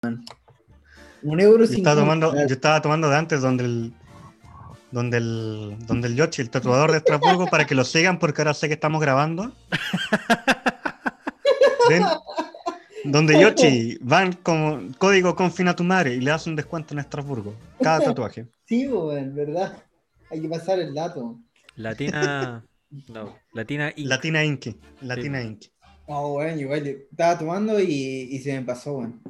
Un euro Yo estaba tomando, yo estaba tomando de antes donde el donde el donde el Yoshi, el tatuador de Estrasburgo, para que lo sigan porque ahora sé que estamos grabando. ¿Ven? Donde Yoshi van con código confina tu madre y le das un descuento en Estrasburgo. Cada tatuaje. Sí, weón, verdad. Hay que pasar el dato. Latina. No, Latina Inc. Latina Inc. Latina Sí. Inc. No, weón, igual yo estaba tomando y, y se me pasó, weón.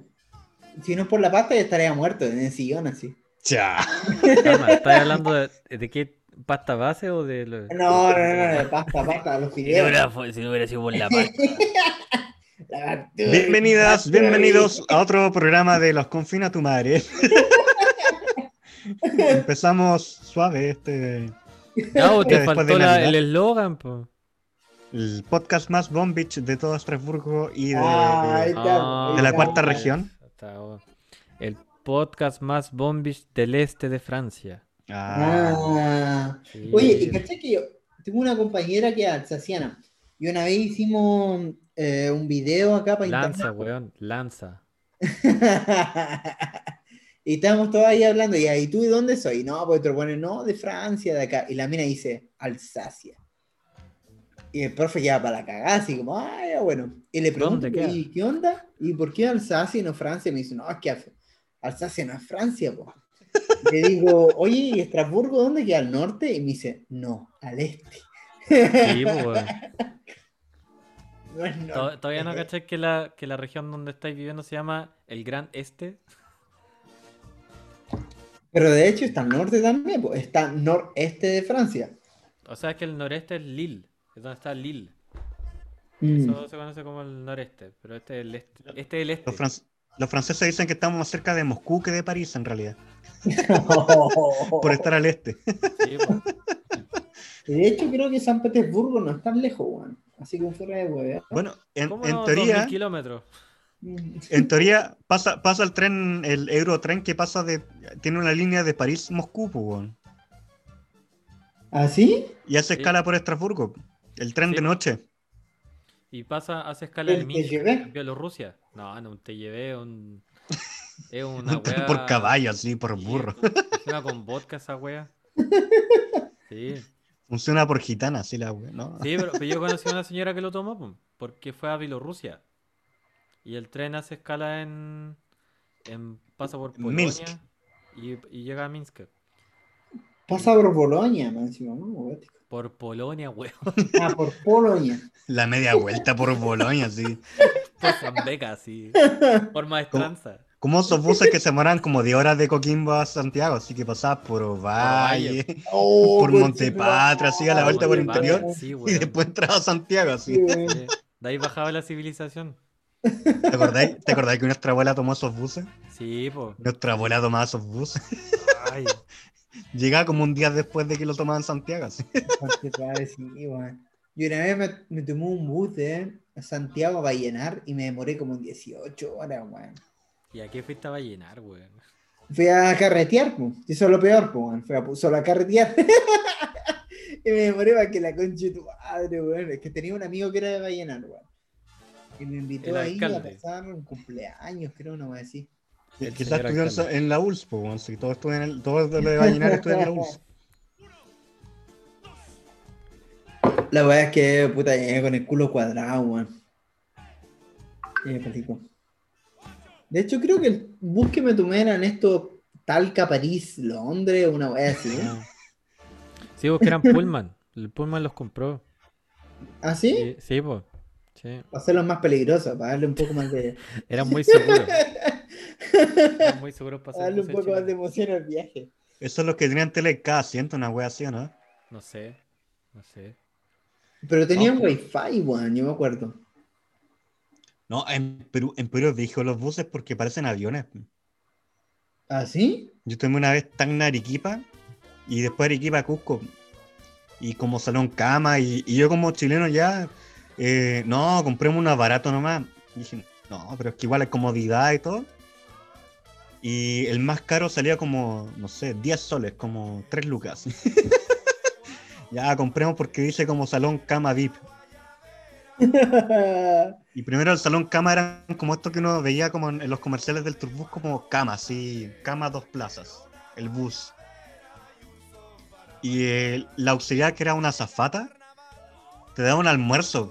Si no es por la pasta, ya estaría muerto en el sillón así. Ya. ¿Estás hablando de, de qué pasta base o de lo... No, no, no, no, pasta, pasta, los Si no fideos. si no hubiera sido por la pasta. La Bienvenidas, bienvenidos a otro programa de Los Confina tu madre. Empezamos suave este No, te de faltó la- el eslogan, pues. el podcast más bombich de todo Estrasburgo y de, de- Ah, de la cuarta región. Está bueno. El podcast más bombish del este de Francia. Ah, Ah. Sí. Oye, y caché que yo tengo una compañera que es alsaciana. Y una vez hicimos eh, un video acá para Lanza, internet. weón, lanza. y estábamos todos ahí hablando. Y ahí, ¿tú de dónde soy? No, pues otro pone, no, de Francia, de acá. Y la mina dice, Alsacia. Y el profe queda para la cagada, así como, ah, ya bueno. Y le pregunto. ¿y qué onda? ¿Y por qué Alsacia y no Francia? Y me dice, no, es que Al- Alsacia no es Francia, po. Le digo, oye, ¿y Estrasburgo dónde queda? ¿Al norte? Y me dice, no, al este. Sí, pues, weón. No es To- norte. ¿Todavía no cachai que la, que la región donde estáis viviendo se llama el Gran Este? Pero de hecho está al norte también, po. está noreste de Francia. O sea que el noreste es Lille, es donde está Lille. Mm. Eso se conoce como el noreste, pero este es el este. Este es el este. los, fran- los franceses dicen que estamos más cerca de Moscú que de París en realidad, por estar al este. Sí, de hecho creo que San Petersburgo no es tan lejos, weón. Así como fuera de hueve. Bueno, en, ¿Cómo en no? teoría, 2000 kilómetros. en teoría pasa, pasa el tren, el Eurotren que pasa de, tiene una línea de París-Moscú, weón. ¿Ah, sí? y hace Sí. escala por Estrasburgo. El tren Sí. de noche. Y pasa, hace escala ¿El en Minsk, en Bielorrusia. No, no, un TGV, un... es una Un wea... por caballo, así, por Sí, burro. Funciona con vodka esa wea. Sí, Funciona por gitana, así la wea, ¿no? sí pero, pero yo conocí a una señora que lo tomó porque fue a Bielorrusia. Y el tren hace escala en... en pasa por Polonia Minsk. y, y llega a Minsk. Pasa por Bolonia, más encima, ¿no? Por Polonia, weón. Ah, por Polonia. La media vuelta por Bolonia, así. Por Zambeca, sí. Por maestranza. Como esos buses que se demoran como 10 horas de Coquimbo a Santiago, así que pasabas por Valle, Oh, por conche Montepatria, así a la vuelta por madre. interior, Sí, y después entraba a Santiago, así. Sí. Sí. De ahí bajaba la civilización. ¿Te acordáis? ¿Te acordáis que nuestra abuela tomó esos buses? Sí, po. Nuestra abuela tomaba esos buses. Ay, Llegaba como un día después de que lo tomaban en Santiago, sí. Yo una vez me, me tomé un bus de Santiago a llenar y me demoré como 18 horas, weón. ¿y a qué fuiste a llenar, weón? Fui a carretear, pues. Eso es lo peor, pues, weón. Fui a, solo a carretear. y me demoré para que la conche tu madre, weón. Es que tenía un amigo que era de Vallenar, weón. Y me invitó ahí a pasar un cumpleaños, creo, no voy a decir. El Quizás señor estudió en, la ULS, pues, bueno, si todos estudian en el, todos de lo de Vallenar estudian en la ULS. La weá es que, puta, llegué con el culo cuadrado, weón. De hecho, creo que el bus que me tomé era en esto Talca, París, Londres, una weá así. ¿eh? Sí, porque eran Pullman. El Pullman los compró. ¿Ah, sí? Sí, sí, po. Sí. Para hacerlos más peligrosos, para darle un poco más de. Eran muy seguros. Eran muy seguros para para hacer darle un poco más de emoción al viaje. Esos son los que tenían tele en cada asiento, una wea así, ¿o no? No sé. No sé. Pero tenían No, wifi, weón, yo me acuerdo. No, en Perú, en Perú dijo los buses porque parecen aviones. ¿Ah, sí? Yo tomé una vez Tacna Arequipa y después Arequipa a Cusco. Y como salón cama, y, y yo como chileno ya, eh, no, compremos uno barato nomás. Y dije, no, pero es que igual hay comodidad y todo. Y el más caro salía como, no sé, 10 soles, como 3 lucas. ya, compremos porque dice como salón cama VIP. Y primero el salón cama eran como esto que uno veía como en, los comerciales del Turbus, como cama, así, cama dos plazas, el bus. Y eh, la auxiliar, que era una azafata, te daba un almuerzo.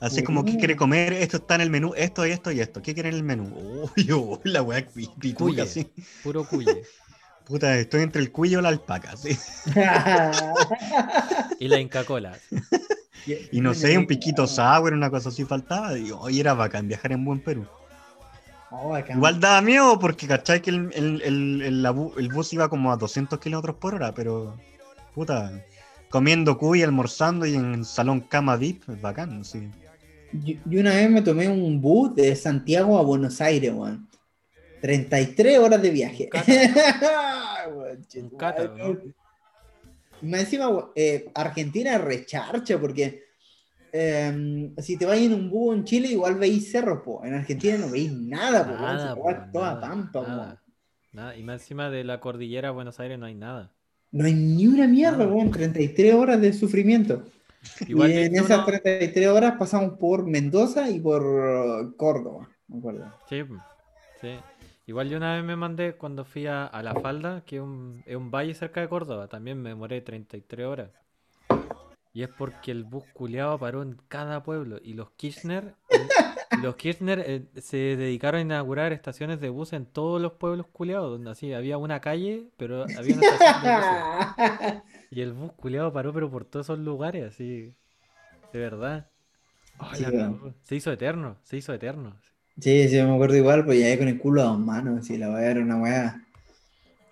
Así como, ¿qué Uh. quiere comer? Esto está en el menú, esto y esto y esto. ¿Qué quiere en el menú? Uy, uy, la weá pi- picuya, Cuye. así. Puro cuye. Puta, estoy entre el cuello y la alpaca, sí. Y la Inca Cola. Y no sé, un piquito sour, una cosa así faltaba. Y oye, era bacán viajar en buen Perú. Oh. Igual daba miedo porque, ¿cachai? Que el, el- el- el bus iba como a 200 kilómetros por hora, pero, puta, comiendo cuy, almorzando y en salón cama VIP, es bacán, sí. Yo, yo una vez me tomé un bus de Santiago a Buenos Aires, weón. 33 horas de viaje. Cata, más encima, eh, Argentina recharcha porque eh, si te vas en un bus en Chile, igual veis cerros, po. En Argentina no veis nada, po. Nada, po, toda pampa, nada, weón. nada. Y más encima de la cordillera de Buenos Aires no hay nada. No hay ni una mierda, weón. 33 horas de sufrimiento. Igual y en esas uno- 33 horas pasamos por Mendoza y por Córdoba, me acuerdo. Sí, po, sí. Igual yo una vez me mandé cuando fui a, a La Falda, que es un, es un valle cerca de Córdoba. También me demoré 33 horas. Y es porque el bus culeado paró en cada pueblo. Y los Kirchner, el- los Kirchner eh, se dedicaron a inaugurar estaciones de bus en todos los pueblos culeados. Donde así había una calle, pero había una estación de buses. Y el bus culeado paró, pero por todos esos lugares, así. De verdad. Sí, la. Se hizo eterno, se hizo eterno. Sí, sí, me acuerdo igual, pues ya con el culo a dos manos, así, la weá era una weá.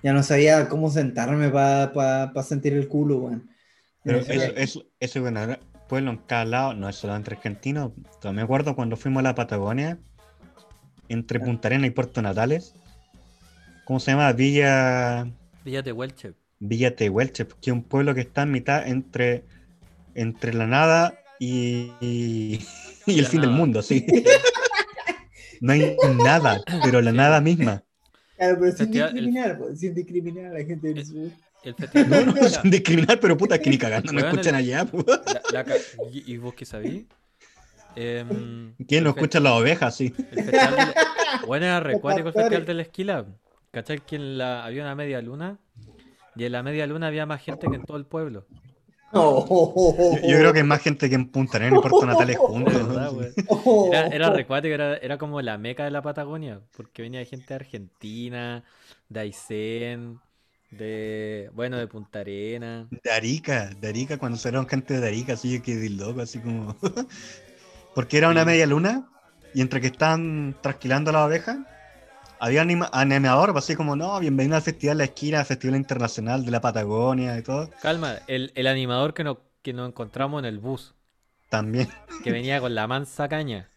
Ya no sabía cómo sentarme para sentir el culo, weón. Pero eso, eso, eso, bueno, pueblo en cada lado, no es solamente argentino. Todavía me acuerdo cuando fuimos a la Patagonia, entre Punta Arenas y Puerto Natales. ¿Cómo se llama? Villa, Villa Tehuelche. Villa Tehuelche, que es un pueblo que está en mitad entre, entre la nada y, y, y el fin del mundo, sí. No hay nada, pero la nada misma. Claro, pero sin Festival- el- discriminar, pues, sin discriminar a la gente del El- sur. El festival No, de no, sin discriminar, pero puta, que ni cagando no Weón, escuchan el- allá. pu. la- y, y vos qué sabí? Em, ¿Quién fe- escucha las ovejas? Sí. El festival del- Bueno, el festival de la esquila. ¿Cachai? Que en la... había una media luna. Y en la media luna había más gente que en todo el pueblo. Oh, Yo, yo creo que hay más gente que en Punta Arenas y Puerto Natales juntos. verdad, oh, Era, era recuático, era, era como la meca de la Patagonia. Porque venía gente de Argentina, de Aysén, de. Bueno, de Punta Arena. De Arica, de Arica, cuando salieron gente de Arica, así yo quedé loco, así como. Porque era una media luna, y entre que estaban trasquilando a las ovejas, había anima- animador, pues, así como, no, bienvenido al Festival La Esquina, Festival Internacional de la Patagonia y todo. Calma, el, el animador que nos, que nos encontramos en el bus, También. que venía con la mansa caña.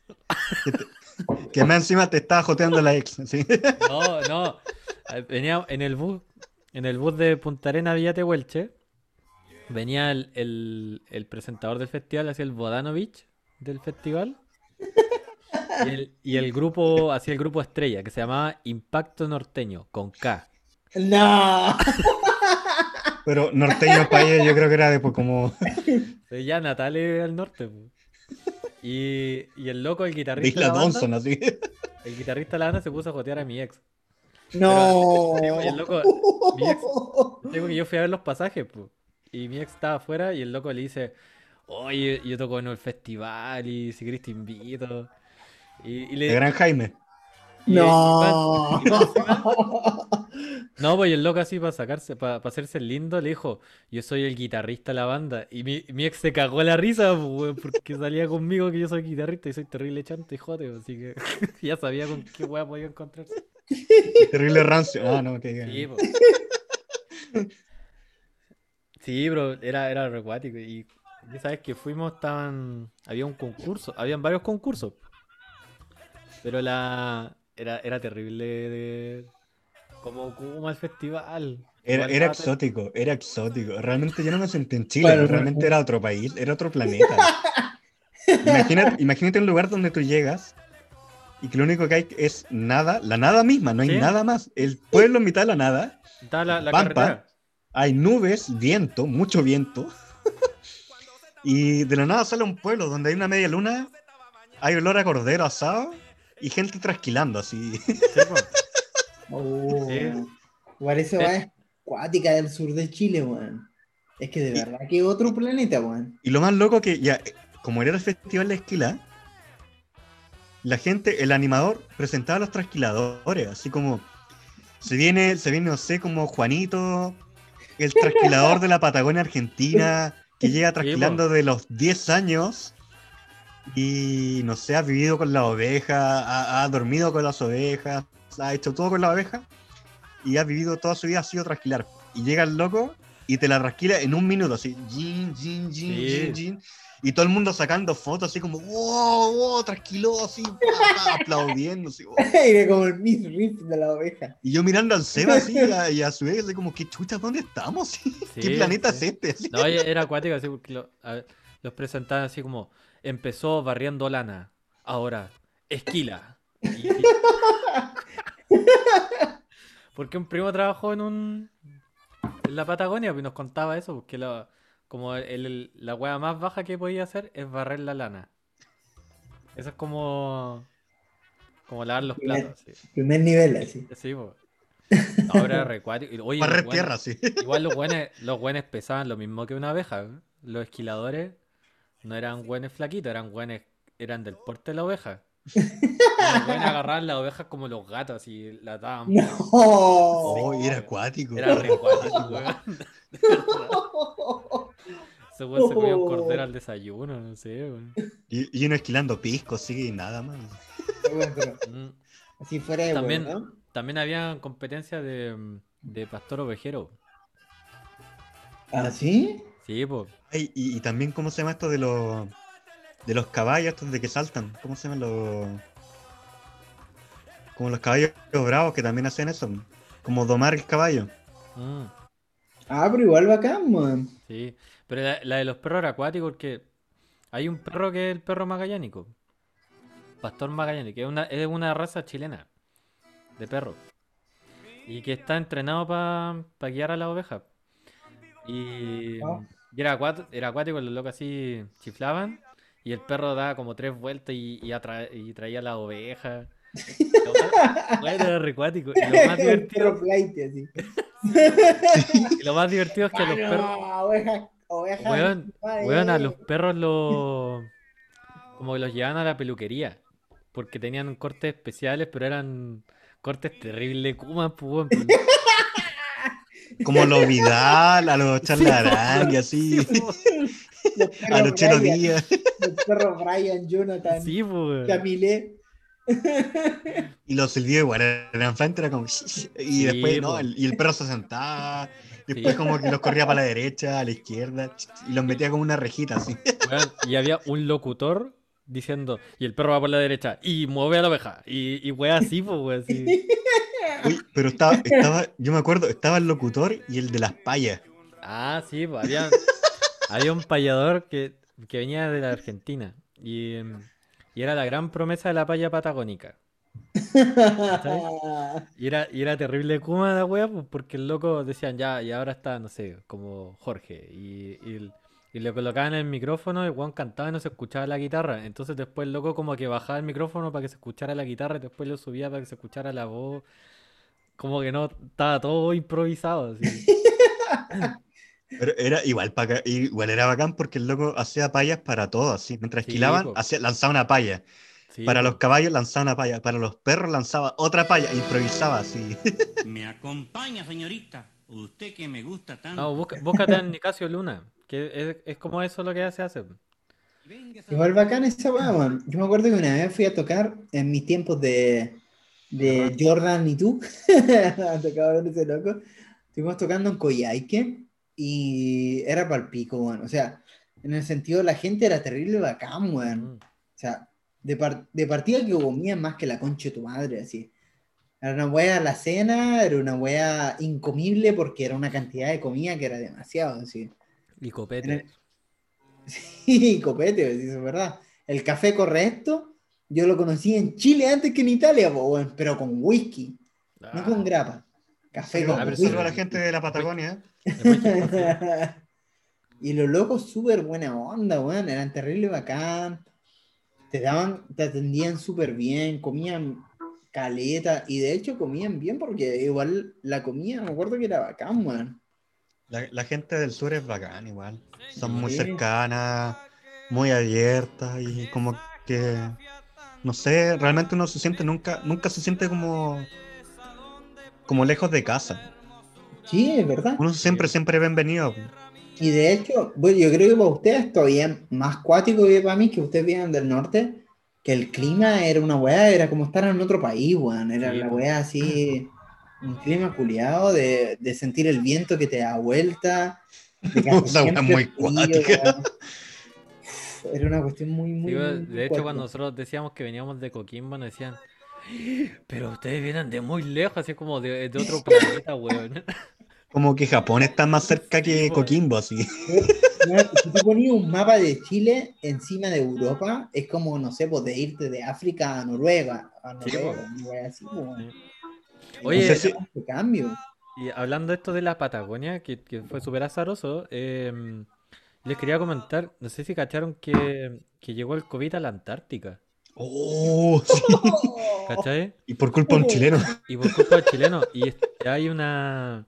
Que más encima te estaba joteando la ex, ¿sí? No, no. Venía en el bus, en el bus de Punta Arena Villa Tehuelche. Venía el, el- el presentador del festival, hacia el Bodanovich del festival. Y el, y el grupo, hacía el grupo estrella, que se llamaba Impacto Norteño, con K. No. Pero norteño para ella yo creo que era de pues, como Ya Natale al norte. Y, y el loco, el guitarrista. de la banda, así. el guitarrista de la banda se puso a jotear a mi ex. No. Pero- y el loco- mi ex- Digo que yo fui a ver los pasajes, y mi ex estaba afuera y el loco le dice, oye, yo toco en el festival y si querés te invito. Y, y le... De Gran Jaime. y- No. y no, pues el loco así para sacarse, para, hacerse el lindo, le dijo, yo soy el guitarrista de la banda. Y mi, mi ex se cagó la risa, weón, porque salía conmigo que yo soy guitarrista y soy terrible chante y jote, así que ya sabía con qué weá podía encontrarse. Terrible rancio. Ah, no, que Sí, po. Sí, bro, era, era recuático. Y ya sabes que fuimos, estaban. Había un concurso, habían varios concursos. Pero la. Era, era terrible de. Como, como el festival. Era, era exótico, era exótico. Realmente yo no me sentí en Chile, Bueno, realmente bueno. era otro país, era otro planeta. Imagínate, imagínate un lugar donde tú llegas y que lo único que hay es nada, la nada misma, no hay Sí. nada más. El pueblo en mitad de la nada, Estaba la, la Pampa. carretera. hay nubes, viento, mucho viento. Y de la nada sale un pueblo donde hay una media luna, hay olor a cordero asado y gente trasquilando así. Sí. Oh, Eh. weá es acuática del sur de Chile, weón. Es que de verdad que otro planeta, weón. Y lo más loco que ya, eh, como era el festival de esquila, la gente, el animador presentaba a los trasquiladores, así como se viene, se viene, no sé, como Juanito, el trasquilador de la Patagonia Argentina, que llega trasquilando de los 10 años y no sé, ha vivido con la oveja, ha, ha dormido con las ovejas, ha hecho todo con la oveja y ha vivido toda su vida, ha sido trasquilar. Y llega el loco y te la trasquila en un minuto, así, jin, jin, jin, Sí. jin, jin, y todo el mundo sacando fotos, así como, wow, wow, trasquiló, así, aplaudiendo, así, wow. Era como el Miss Riff de la oveja. Y yo mirando al Seba así y a, y a su vez, así como, ¿qué chucha, dónde estamos? ¿Qué Sí, planeta sí. es este? Así. No, oye, era acuático así porque lo- a ver, los presentaban así como empezó barriendo lana, ahora esquila. Y- porque un primo trabajó en un en la Patagonia pues, y nos contaba eso, porque la, como el- el- la hueá más baja que podía hacer es barrer la lana. Eso es como como lavar los platos, sí. Primer nivel, así. Sí, po. Ahora recuático. Barrer tierra, sí. Igual los buenos, los buenos pesaban lo mismo que una abeja. ¿eh? Los esquiladores no eran buenos flaquitos, eran buenos, eran del porte de la oveja. Buenos agarraban las ovejas como los gatos y la ataban. No. Oh, y era acuático. Era re cuático, weón. De verdad. Ese weón se comía un cordero al desayuno, no sé, weón. Y, y uno esquilando pisco, sí, y nada más. Bueno, Mm. así fuera de También- huevo, ¿no? También había competencias de, de pastor ovejero. ¿Ah, sí? Sí, pues. Ay, y, y también, ¿cómo se llama esto de los de los caballos estos de que saltan? ¿Cómo se llaman los como los caballos bravos que también hacen eso? Como domar el caballo. Mm. Ah, pero igual bacán, man. Sí, pero la, la de los perros era acuático porque hay un perro que es el perro magallánico. Pastor magallánico, que es una, es una raza chilena de perro. Y que está entrenado para guiar a la oveja. Y, Ah. Y era, acuático, era acuático, los locos así chiflaban. Y el perro daba como tres vueltas y, y, atra- y traía la oveja. Lo más- Bueno, era re acuático. Y lo más divertido, y lo más divertido es que los Ah, perros. oveja, oveja. Weón, a los perros los. Como que los llevaban a la peluquería. Porque tenían cortes especiales, pero eran cortes terribles. Kuma, pues, pues. Como los Vidal, a los Charlarán y así. A los Chelo Brian, Díaz. Los perros Brian, Jonathan, Sí, weón. Camilé. Y los silbidos igual eran frente, era como. Y después, Sí, ¿no? po. El- y el perro se sentaba. y Después, Sí. como que los corría para la derecha, a la izquierda. Y los metía como una rejita así. Y había un locutor diciendo, y el perro va por la derecha, y mueve a la oveja. Y, y weón, así, pues, weón, así. Uy, pero estaba, estaba, yo me acuerdo, estaba el locutor y el de las payas. Ah, sí, pues, había, había un payador que, que venía de la Argentina. Y, y era la gran promesa de la paya patagónica. Y era, y era terrible Kuma la wea, pues, porque el loco decían ya, y ahora está, no sé, como Jorge. Y, y, el- y le colocaban el micrófono, y el weón cantaba y no se escuchaba la guitarra. Entonces después el loco como que bajaba el micrófono para que se escuchara la guitarra y después lo subía para que se escuchara la voz. Como que no, estaba todo improvisado. así. Pero era igual, igual era bacán porque el loco hacía payas para todo, así. Mientras Sí, esquilaban, hacía, lanzaba una paya. Sí, para los caballos lanzaba una paya. Para los perros lanzaba otra paya. Improvisaba así. Me acompaña, señorita. Usted que me gusta tanto. No, busca- búscate a Nicasio Luna, que es, es como eso lo que se hace. Igual bacán esa weá. Yo me acuerdo que una vez fui a tocar en mis tiempos de, de Jordan y tú. Ese loco. Estuvimos tocando en Coyhaique y era para el pico, weón. O sea, en el sentido, la gente era terrible bacán, weón. Mm. O sea, de, par- de partida que comían más que la concha de tu madre, así. Era una wea la cena, era una wea incomible porque era una cantidad de comida que era demasiado, así. Y copete. Sí, copete, sí, eso es verdad. El café correcto, yo lo conocí en Chile antes que en Italia, po, pero con whisky, no Ah, con grapa. Café con whisky. saludos a la gente de la Patagonia. que- Y los locos súper buena onda, weón. Eran terrible bacán. Te daban, te atendían súper bien, comían caleta. Y de hecho comían bien porque igual la comida, me acuerdo que era bacán, weón. La, la gente del sur es bacán igual. Son muy cercanas, muy abiertas y como que, no sé, realmente uno se siente nunca, nunca se siente como, como lejos de casa. Sí, es verdad. Uno siempre, siempre es bienvenido. Y de hecho, bueno, yo creo que para ustedes todavía es más cuático que para mí, que ustedes vienen del norte, que el clima era una weá, era como estar en otro país, weón. Era Sí, la weá así, un clima culiado, de, de sentir el viento que te da vuelta. de que hace Esa weá siempre muy cuática. Era una cuestión muy, muy. Sí, muy de hecho, cuando nosotros decíamos que veníamos de Coquimbo, nos decían, pero ustedes vienen de muy lejos, así como de, de otro planeta, weón. Como que Japón está más cerca que Sí. Coquimbo, así. Si tú ponías un mapa de Chile encima de Europa, es como, no sé, pues de irte de África a Noruega. A Sí, Noruega, weá así, weón. Oye, No sé si- Qué cambio. Y hablando de esto de la Patagonia, que, que fue súper azaroso, em, les quería comentar, no sé si cacharon que, que llegó el COVID a la Antártica, Oh, sí. ¿cachai? Y por culpa de un chileno. Y por culpa de chilenos. Y hay una...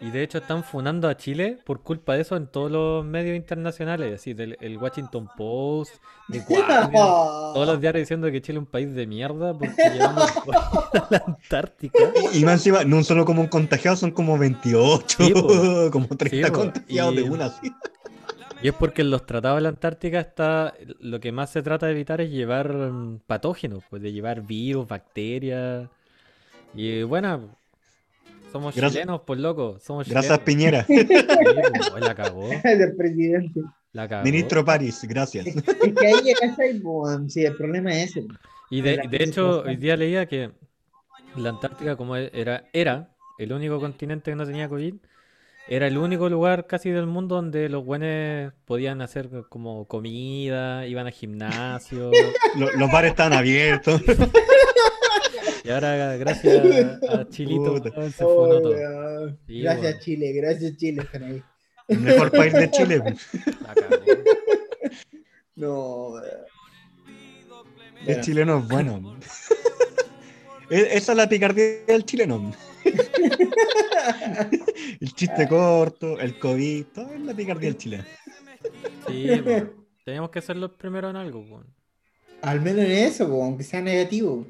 Y de hecho están funando a Chile por culpa de eso en todos los medios internacionales, así del el Washington Post, Guardian, todos los diarios diciendo que Chile es un país de mierda porque llevamos el COVID a la Antártica. Y más encima, no solo como un contagiado, son como 28, Sí, po. como 30 Sí, po. contagiados Y- de una, así. Y es porque en los tratados de la Antártica está, lo que más se trata de evitar es llevar mm, patógenos, pues de llevar virus, bacterias. Y bueno, somos Gracias- chilenos, pues loco, somos Gracias, chilenos. Piñera. Sí, pues, la cagó, del presidente. la cagó. Ministro París, gracias. Es que ahí llegaste ahí, po, sí, el problema es ese. Y de, de hecho, hoy día leía que la Antártica, como e- era, era el único continente que no tenía COVID, era el único lugar casi del mundo donde los buenos podían hacer como comida, iban al gimnasio. Lo- los bares están abiertos. Y ahora, gracias a Chilito, Puta. weón, se funó Oh, todo. Sí, gracias. Chile, gracias Chile, ahí. El mejor país de Chile. La cagó. No. El Bueno, chileno es bueno. E- Esa es la picardía del chileno. El chiste corto, el COVID, todo es la picardía del chileno. Sí, weón. Teníamos que ser los primeros en algo, weón. Al menos en eso, aunque sea negativo.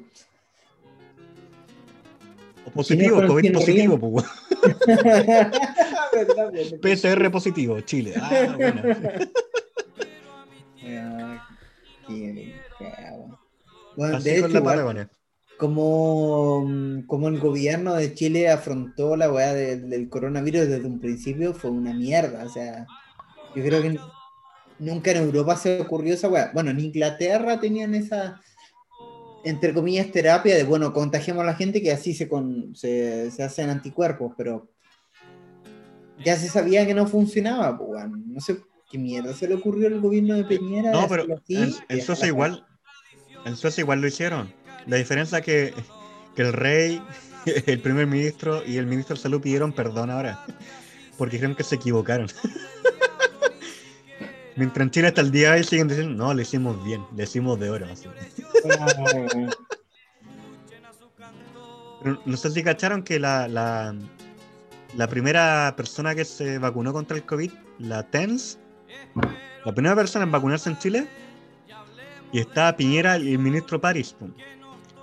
O positivo, COVID positivo, pues. PCR positivo, Chile. Ah, bueno. Bueno, Así de con hecho, la igual, Patagonia. Como, mm, como el gobierno de Chile afrontó la weá del, del coronavirus desde un principio, fue una mierda. O sea, yo creo que nunca en Europa se ocurrió esa weá. Bueno, en Inglaterra tenían esa, entre comillas, terapia de, bueno, contagiamos a la gente que así se, con, se, se hacen anticuerpos, pero ya se sabía que no funcionaba, pues. No sé qué mierda se le ocurrió al gobierno de Peñera. No, pero así en, en Suecia igual, en Suecia igual lo hicieron. La diferencia es que, el rey, el primer ministro y el ministro de salud pidieron perdón ahora. Porque creen que se equivocaron. Mientras en Chile hasta el día de siguen diciendo, no, lo hicimos bien, le hicimos de oro. así. No sé si cacharon que la, primera persona que se vacunó contra el COVID, la TENS, la primera persona en vacunarse en Chile, y estaba Piñera y el ministro París.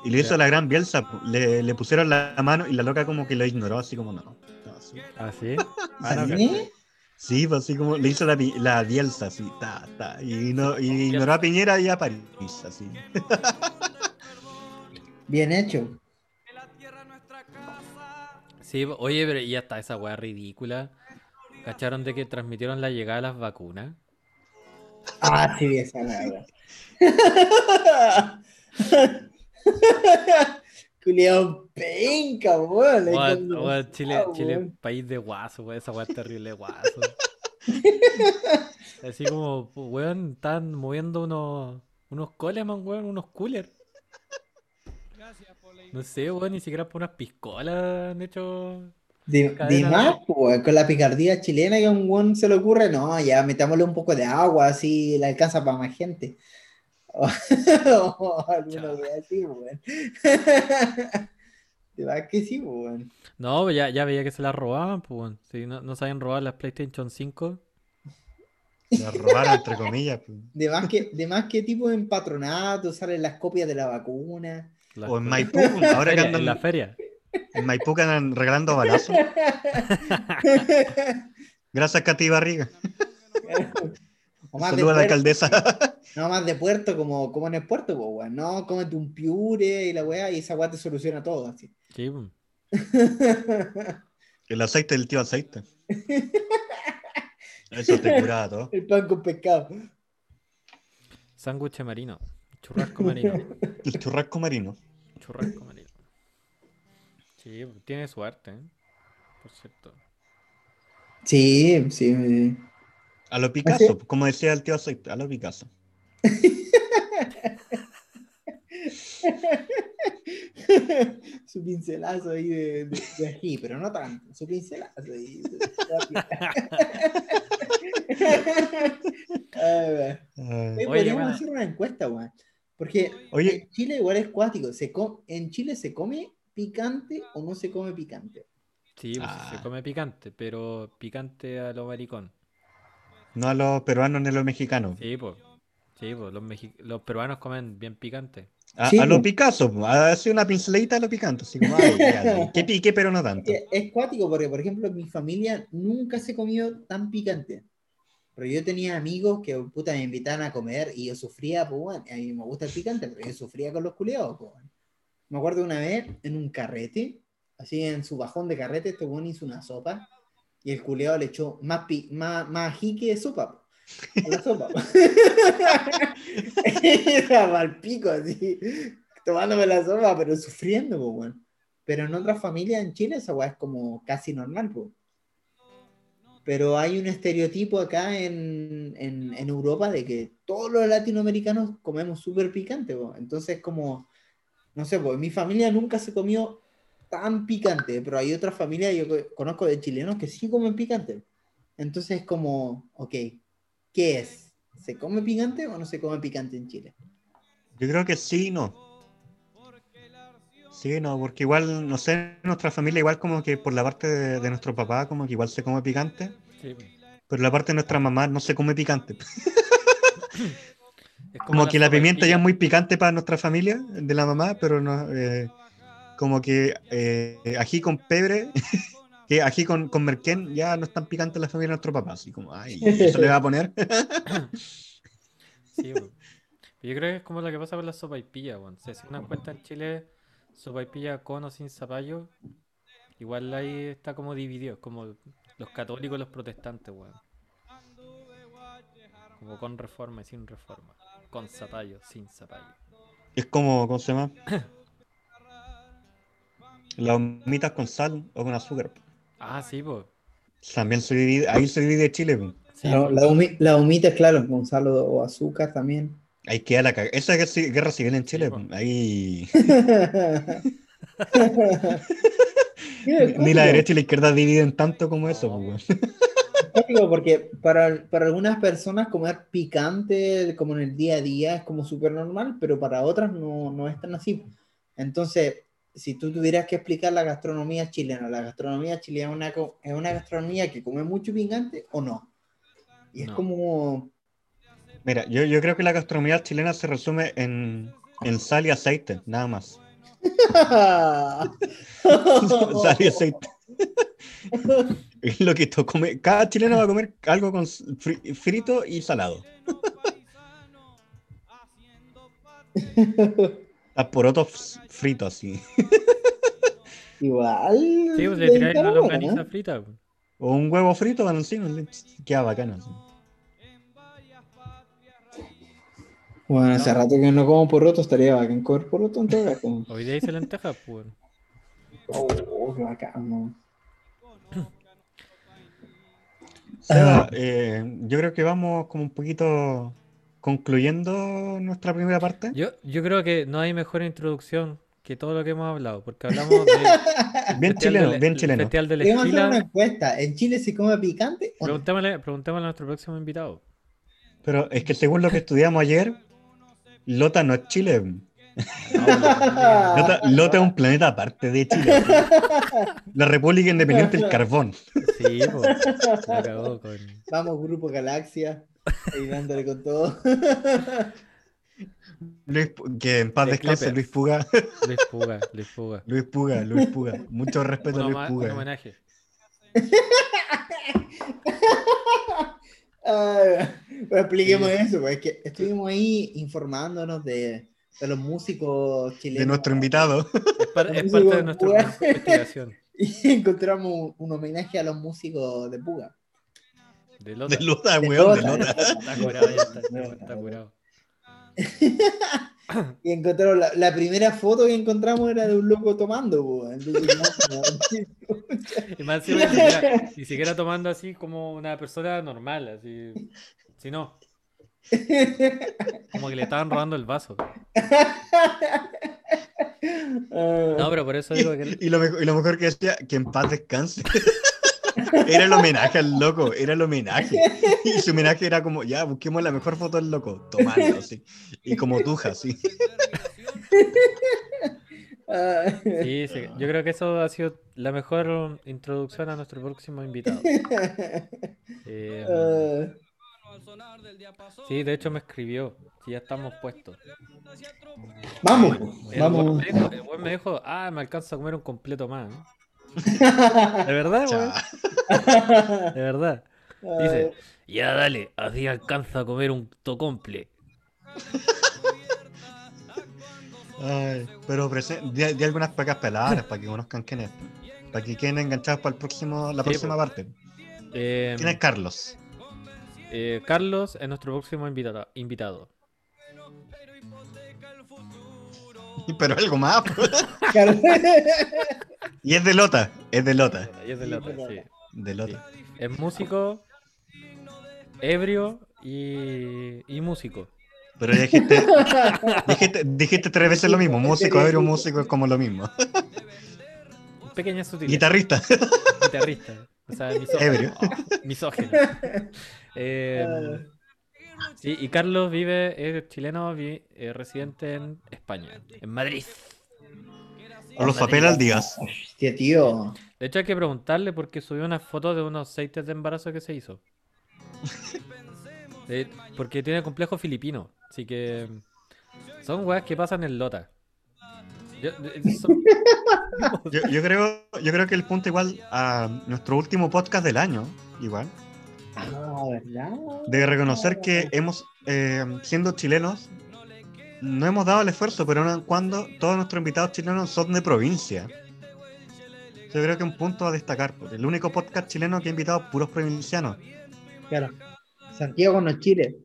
Y le hizo Ya. la gran Bielsa, le, le pusieron la mano y la loca como que lo ignoró, así como no. no, así. ¿Ah, sí? Ah, no, ¿Sí? Sí, pues así como le hizo la, la Bielsa, así, ta, ta, y, no, y ignoró a Piñera y a París, así. Bien hecho. Sí, oye, pero ya está esa weá ridícula. ¿Cacharon de que transmitieron la llegada de las vacunas? Ah, sí, esa nada. Culeado penca, weón. Weón, weón, Chile, Ah, Chile, weón. país de guaso, weón, esa es terrible de guaso. Así como, weón, están moviendo unos, unos Coleman, weón, unos coolers. No sé, weón, ni siquiera por unas piscolas han hecho De, de más, pues, con la picardía chilena que a un weón se le ocurre, no, ya metámosle un poco de agua, así le alcanza para más gente. O alguna wea así, weón. De más que sí, weón. No, ya, ya veía que se la robaban, pues. weón. Si no, no sabían robar las PlayStation 5. Lo robaron, entre comillas. pues. De más que, de más que tipo en patronato, salen las copias de la vacuna. las O en. Maipú, ahora que Feria, andan en la feria. en Maipú que andan regalando balazos. Gracias, Katy Barriga. O más de Saludos a la puerto, alcaldesa. no más de puerto como, como en el puerto, pues, weón. No, cómete un piure y la weá, y esa weá te soluciona todo, así. Sí. El aceite del tío aceite. Eso te curaba todo. El pan con pescado. Sándwich marino. Churrasco marino. El churrasco marino. Churrasco marino. Sí, tiene suerte, ¿eh? Por cierto. Sí, sí. A lo Picasso, como decía el tío aceite, a lo Picasso. su pincelazo ahí de, de, de ají, pero no tanto. Su pincelazo ahí. Ah, Eh, Oye, podríamos hacer una encuesta, weón. Porque Oye. en Chile igual es cuático. Se ¿En Chile se come picante o no se come picante? Sí, pues, Ah. se come picante, pero picante a lo maricón. No a los peruanos ni a los mexicanos. Sí, pues. Sí, pues. Los, mexi- los peruanos comen bien picante. A, Sí, a lo. Picasso, hacer una pinceladita a lo picante. Así como, ay, ya, que pique, pero no tanto. Es, cuático porque, por ejemplo, mi familia nunca se comió tan picante. Pero yo tenía amigos que, puta, me invitaban a comer y yo sufría, pues, bueno, a mí me gusta el picante, pero yo sufría con los culeados, pues, bueno. Me acuerdo una vez en un carrete, así en su bajón de carrete, este weón hizo una sopa y el culeado le echó más, pi- más, más ají que de sopa, a la sopa. Era mal pico, así, tomándome la sopa, pero sufriendo, pues, bueno. Pero en otras familias en Chile esa weá es como casi normal, po. Pero hay un estereotipo acá en, en, en Europa de que todos los latinoamericanos comemos súper picante, po. Entonces como, no sé, pues mi familia nunca se comió tan picante, pero hay otras familias, yo co- conozco de chilenos que sí comen picante. Entonces es como, ok, ¿qué es? ¿Se come picante o no se come picante en Chile? Yo creo que sí, no. Sí, no, porque igual, no sé, nuestra familia, igual como que por la parte de, de nuestro papá, como que igual se come picante, Sí, pero la parte de nuestra mamá no se come picante. Es Como que la pimienta ya es muy picante para nuestra familia, de la mamá, pero no, eh, como que eh, ají con pebre, que ají con, con merquén ya no es tan picante la familia de nuestro papá, así como, ay, ¿eso le va a poner? Sí, po. Yo creo que es como lo que pasa con la sopaipilla, weón. Se hace una encuesta en Chile, sopaipilla con o sin zapallo. Igual ahí está como dividido, como los católicos y los protestantes, weón. Como con reforma y sin reforma. Con zapallo, sin zapallo. Es como, ¿cómo se llama? Las humitas con sal o con azúcar. Ah, sí, pues. También se divide, ahí se divide Chile. po. Sí, la, humi- la humita, claro, Gonzalo, o azúcar también. Ahí queda la cagada. Esa es guerra- guerra civil en Chile. po. Ahí Ni la derecha y la izquierda dividen tanto como eso. po. Porque para, para algunas personas comer picante como en el día a día es como súper normal, pero para otras no, no es tan así. Entonces, si tú tuvieras que explicar la gastronomía chilena, la gastronomía chilena es una, es una gastronomía que come mucho picante o no. Y es No. como... Mira, yo, yo creo que la gastronomía chilena se resume en, en sal y aceite, nada más. sal y aceite. Es lo que to- come- Cada chileno va a comer algo con frito y salado. A porotos fritos, así. Igual. Sí, pues le tiráis una longaniza ¿eh? frita. O un huevo frito encima, le- queda bacano. así. Bueno, hace rato que no como poroto, estaría bacán comer poroto en todo caso. Hoy día hice lentejas, pues. Oh, qué bacán, ¿no? Seba, eh, yo creo que vamos como un poquito concluyendo nuestra primera parte. Yo, yo creo que no hay mejor introducción que todo lo que hemos hablado, porque hablamos de Bien chileno, del- bien chileno. Festival de la Debemos hacer una encuesta. ¿En Chile se come picante? Preguntémosle, preguntémosle a nuestro próximo invitado. Pero es que según lo que estudiamos ayer, Lota no es Chile. Lota, Lota es un planeta aparte de Chile. La República Independiente del Carbón. Sí, pues. Con. Vamos, Grupo Galaxia. Ahí dándole con todo. Luis que en paz De descanse. Luis Puga. Luis Puga, Luis Puga. Luis Puga, Luis Puga. Mucho respeto a Luis homa- un Puga. homenaje. Ah, pues expliquemos Sí. eso, pues, es que estuvimos ahí informándonos de, de los músicos chilenos. De nuestro invitado. Es, par- es parte de nuestra Puga. investigación. Y encontramos un, un homenaje a los músicos de Puga. De Lota. De Lota, De weón, de Lota. Está curado, ya está, curado. Y encontraron la, la primera foto que encontramos era de un loco tomando. Entonces, no, no. Y más encima, ni, siquiera, ni siquiera tomando así como una persona normal, así. Si no, como que le estaban robando el vaso. No, Ah, pero por eso digo que. Y lo, mejor, y lo mejor que decía, que en paz descanse. Era el homenaje al loco, era el homenaje. Y su homenaje era como, ya, busquemos la mejor foto del loco, tomando, así. Y como tuja. Sí, sí, yo creo que eso ha sido la mejor introducción a nuestro próximo invitado. Eh, sí, de hecho me escribió. Si ya estamos puestos. vamos, El vamos. weón me dijo- el weón me dijo, ah, me alcanza a comer un completo más. ¿no?". De verdad. Cha. De verdad. Dice, ya dale, así alcanza a comer un tocomple. Ay, pero di, di algunas pocas palabras para que conozcan quién es. Para que queden enganchados para el próximo, la Sí, próxima parte. Eh, ¿Quién es Carlos? eh, Carlos es nuestro próximo invitado. invitado. Pero algo más. Y es de Lota, es de Lota. Y es de Sí, Lota, sí. De Lota. Es músico, ebrio y, y músico. Pero ya dijiste, dijiste, dijiste tres veces lo mismo. Músico, ebrio, músico es como lo mismo. Pequeña sutileza. Guitarrista. Guitarrista. O sea, misógino. Ebrio. Oh, misógino. Eh, sí, y Carlos vive, es chileno, vi- eh, residente en España, en Madrid. O los papeles al día. Hostia, tío. De hecho, hay que preguntarle porque subió una foto de unos aceites de embarazo que se hizo. Eh, porque tiene complejo filipino. Así que son weas que pasan en Lota. Yo, son- Yo, yo creo, yo creo que el punto igual a nuestro último podcast del año, igual, Ah, ¿verdad? de reconocer que hemos, eh, siendo chilenos, no hemos dado el esfuerzo, pero cuando todos nuestros invitados chilenos son de provincia. Yo creo que un punto a destacar, porque el único podcast chileno que ha invitado puros provincianos Claro. Santiago no es Chile.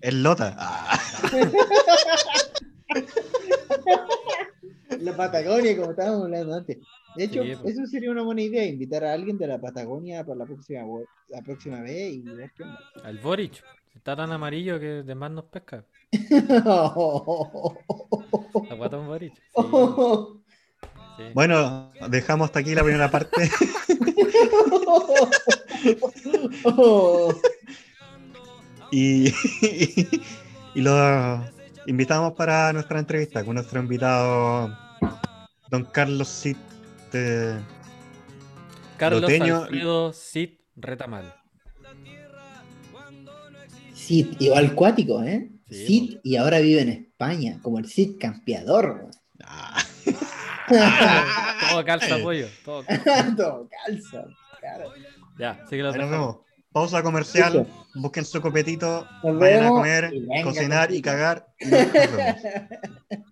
es Lota. Ah, La Patagonia, como estábamos hablando antes. De hecho, Sí, pues. eso sería una buena idea, invitar a alguien de la Patagonia para la próxima, la próxima vez y ver qué onda. al Boric. Está tan amarillo que de más nos pesca. La guatón Boric. Sí, sí. Bueno, dejamos hasta aquí la primera parte. Y, y lo invitamos para nuestra entrevista con nuestro invitado, don Carlos Cid. eh, Carlos Loteño- Alfredo Cid Retamal. Cid, igual cuático, ¿eh? Sí, Cid y ahora vive en España, como el Cid campeador. ah, Todo calza pollo. Todo calza. Todo calza. claro. Ya, así que los ahí nos dejamos. vemos. Pausa comercial. Busquen su copetito. Vayan a comer, y venga, cocinar y cagar. y nos vemos.